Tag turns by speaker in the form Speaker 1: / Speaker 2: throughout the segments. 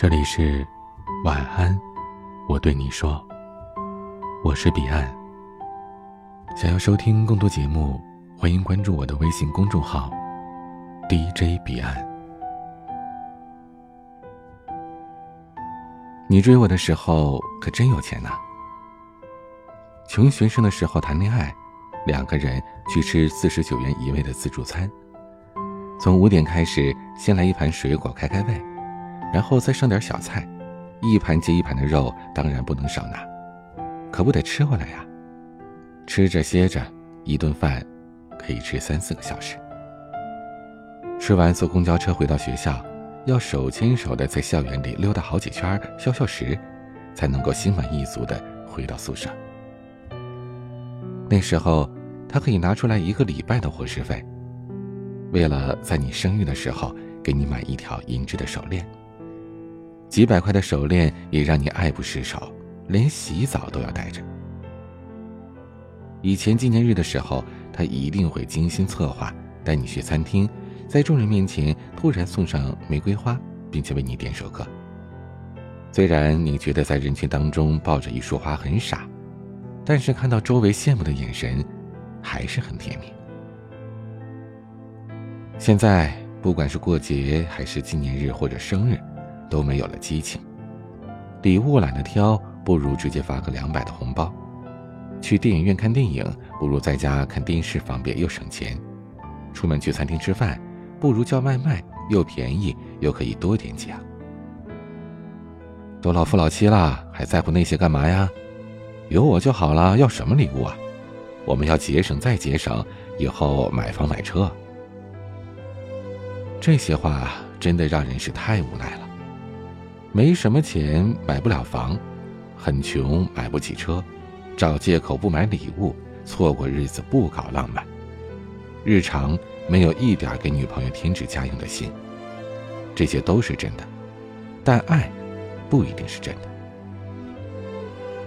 Speaker 1: 这里是晚安，我对你说，我是彼岸。想要收听更多节目，欢迎关注我的微信公众号 DJ 彼岸。你追我的时候可真有钱呐！穷学生的时候谈恋爱，两个人去吃四十九元一位的自助餐。从五点开始，先来一盘水果开开胃，然后再上点小菜，一盘接一盘的肉，当然不能少拿，可不得吃回来呀。吃着歇着，一顿饭可以吃三四个小时。吃完坐公交车回到学校，要手牵手的在校园里溜达好几圈消消食，才能够心满意足的回到宿舍。那时候，他可以拿出来一个礼拜的伙食费。为了在你生日的时候给你买一条银质的手链，几百块的手链也让你爱不释手，连洗澡都要带着。以前纪念日的时候，他一定会精心策划，带你去餐厅，在众人面前突然送上玫瑰花，并且为你点首歌。虽然你觉得在人群当中抱着一束花很傻，但是看到周围羡慕的眼神，还是很甜蜜。现在不管是过节还是纪念日或者生日，都没有了激情。礼物懒得挑，不如直接发个两百的红包。去电影院看电影，不如在家看电视方便又省钱。出门去餐厅吃饭，不如叫外卖，又便宜又可以多点几样。都老夫老妻了，还在乎那些干嘛呀？有我就好了，要什么礼物啊？我们要节省再节省，以后买房买车。这些话真的让人是太无奈了。没什么钱，买不了房；很穷，买不起车；找借口不买礼物，错过日子不搞浪漫；日常没有一点给女朋友添置家用的心。这些都是真的，但爱不一定是真的。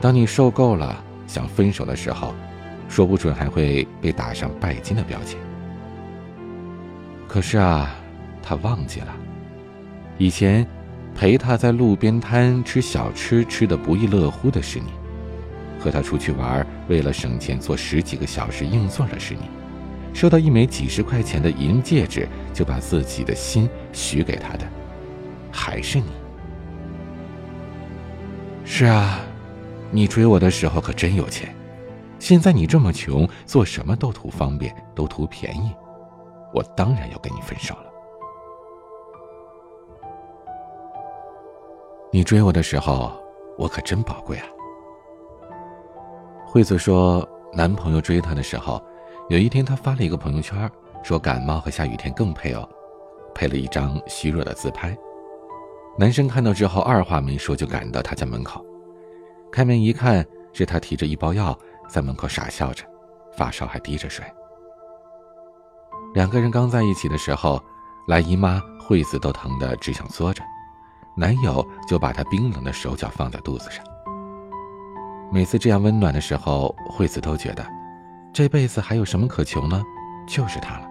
Speaker 1: 当你受够了，想分手的时候，说不准还会被打上拜金的标签。可是啊。他忘记了，以前陪他在路边摊吃小吃吃的不亦乐乎的是你；和他出去玩，为了省钱坐十几个小时硬座的是你；收到一枚几十块钱的银戒指就把自己的心许给他的，还是你。是啊，你追我的时候可真有钱，现在你这么穷，做什么都图方便，都图便宜，我当然要跟你分手了。你追我的时候，我可真宝贵啊。惠子说，男朋友追她的时候，有一天她发了一个朋友圈，说感冒和下雨天更配哦，配了一张虚弱的自拍。男生看到之后，二话没说就赶到她家门口，开门一看，是她提着一包药在门口傻笑着，发烧还滴着水。两个人刚在一起的时候，来姨妈，惠子都疼得只想缩着。男友就把她冰冷的手脚放在肚子上。每次这样温暖的时候，惠子都觉得，这辈子还有什么可求呢？就是他了。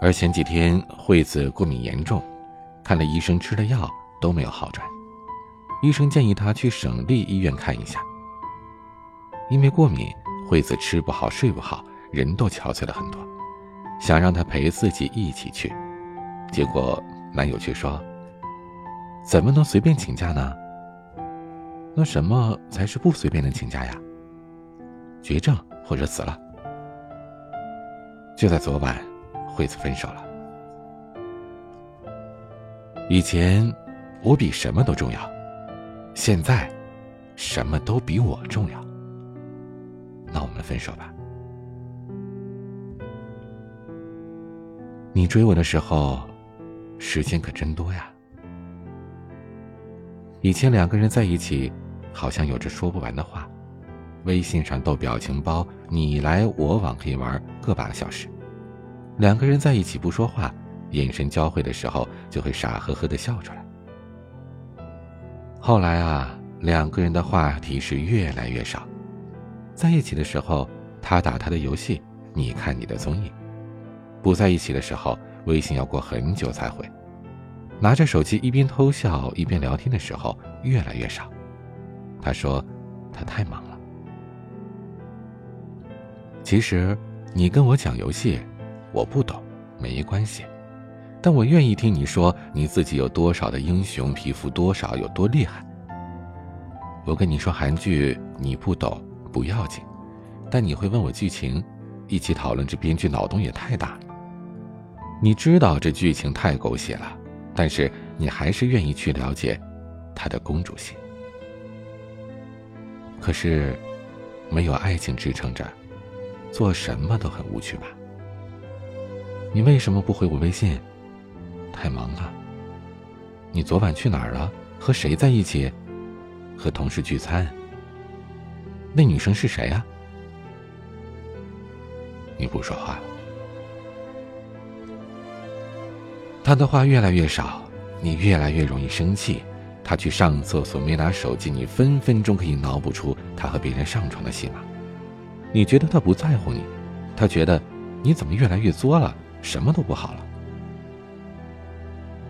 Speaker 1: 而前几天，惠子过敏严重，看了医生，吃了药都没有好转。医生建议她去省立医院看一下。因为过敏，惠子吃不好，睡不好，人都憔悴了很多，想让她陪自己一起去，结果男友却说。怎么能随便请假呢？那什么才是不随便的请假呀？绝症或者死了。就在昨晚，惠子分手了。以前我比什么都重要，现在什么都比我重要。那我们分手吧。你追我的时候，时间可真多呀。以前两个人在一起，好像有着说不完的话，微信上斗表情包，你来我往可以玩个把小时。两个人在一起不说话，眼神交汇的时候就会傻呵呵的笑出来。后来啊，两个人的话题是越来越少，在一起的时候，他打他的游戏，你看你的综艺；不在一起的时候，微信要过很久才回。拿着手机一边偷笑一边聊天的时候越来越少。他说，他太忙了。其实，你跟我讲游戏，我不懂，没关系。但我愿意听你说你自己有多少的英雄，皮肤多少有多厉害。我跟你说韩剧，你不懂不要紧，但你会问我剧情，一起讨论，这编剧脑洞也太大了。你知道这剧情太狗血了，但是你还是愿意去了解他的公主心。可是，没有爱情支撑着，做什么都很无趣吧？你为什么不回我微信？太忙了。你昨晚去哪儿了？和谁在一起？和同事聚餐。那女生是谁啊？你不说话他的话越来越少，你越来越容易生气。他去上厕所没拿手机，你分分钟可以脑补出他和别人上床的戏码。你觉得他不在乎你，他觉得你怎么越来越作了，什么都不好了。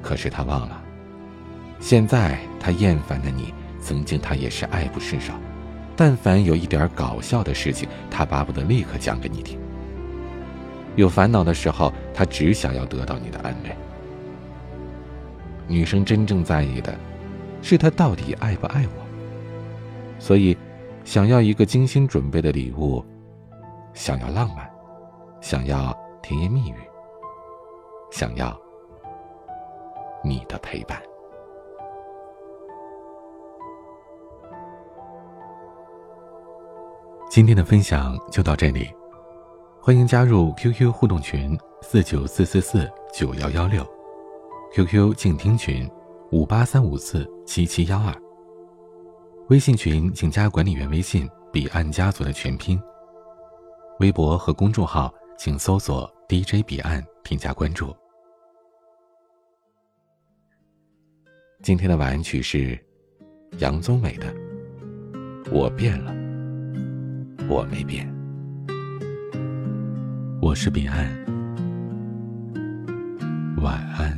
Speaker 1: 可是他忘了，现在他厌烦的你，曾经他也是爱不释手。但凡有一点搞笑的事情，他巴不得立刻讲给你听。有烦恼的时候，他只想要得到你的安慰。女生真正在意的，是他到底爱不爱我。所以，想要一个精心准备的礼物，想要浪漫，想要甜言蜜语，想要。你的陪伴。今天的分享就到这里，欢迎加入 QQ 互动群四九四四四九幺幺六，QQ 静听群五八三五四七七幺二，微信群请加管理员微信彼岸家族的全拼，微博和公众号请搜索 DJ 彼岸添加关注。今天的晚安曲是杨宗纬的《我变了，我没变》。我是彼岸，晚安。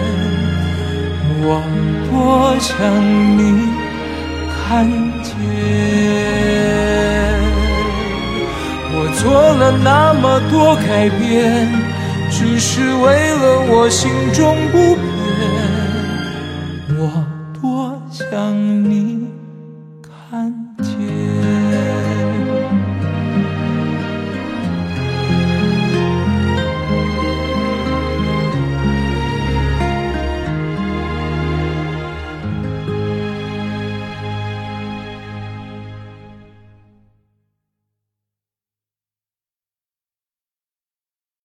Speaker 2: 我多想你看见。我做了那么多改变，只是为了我心中不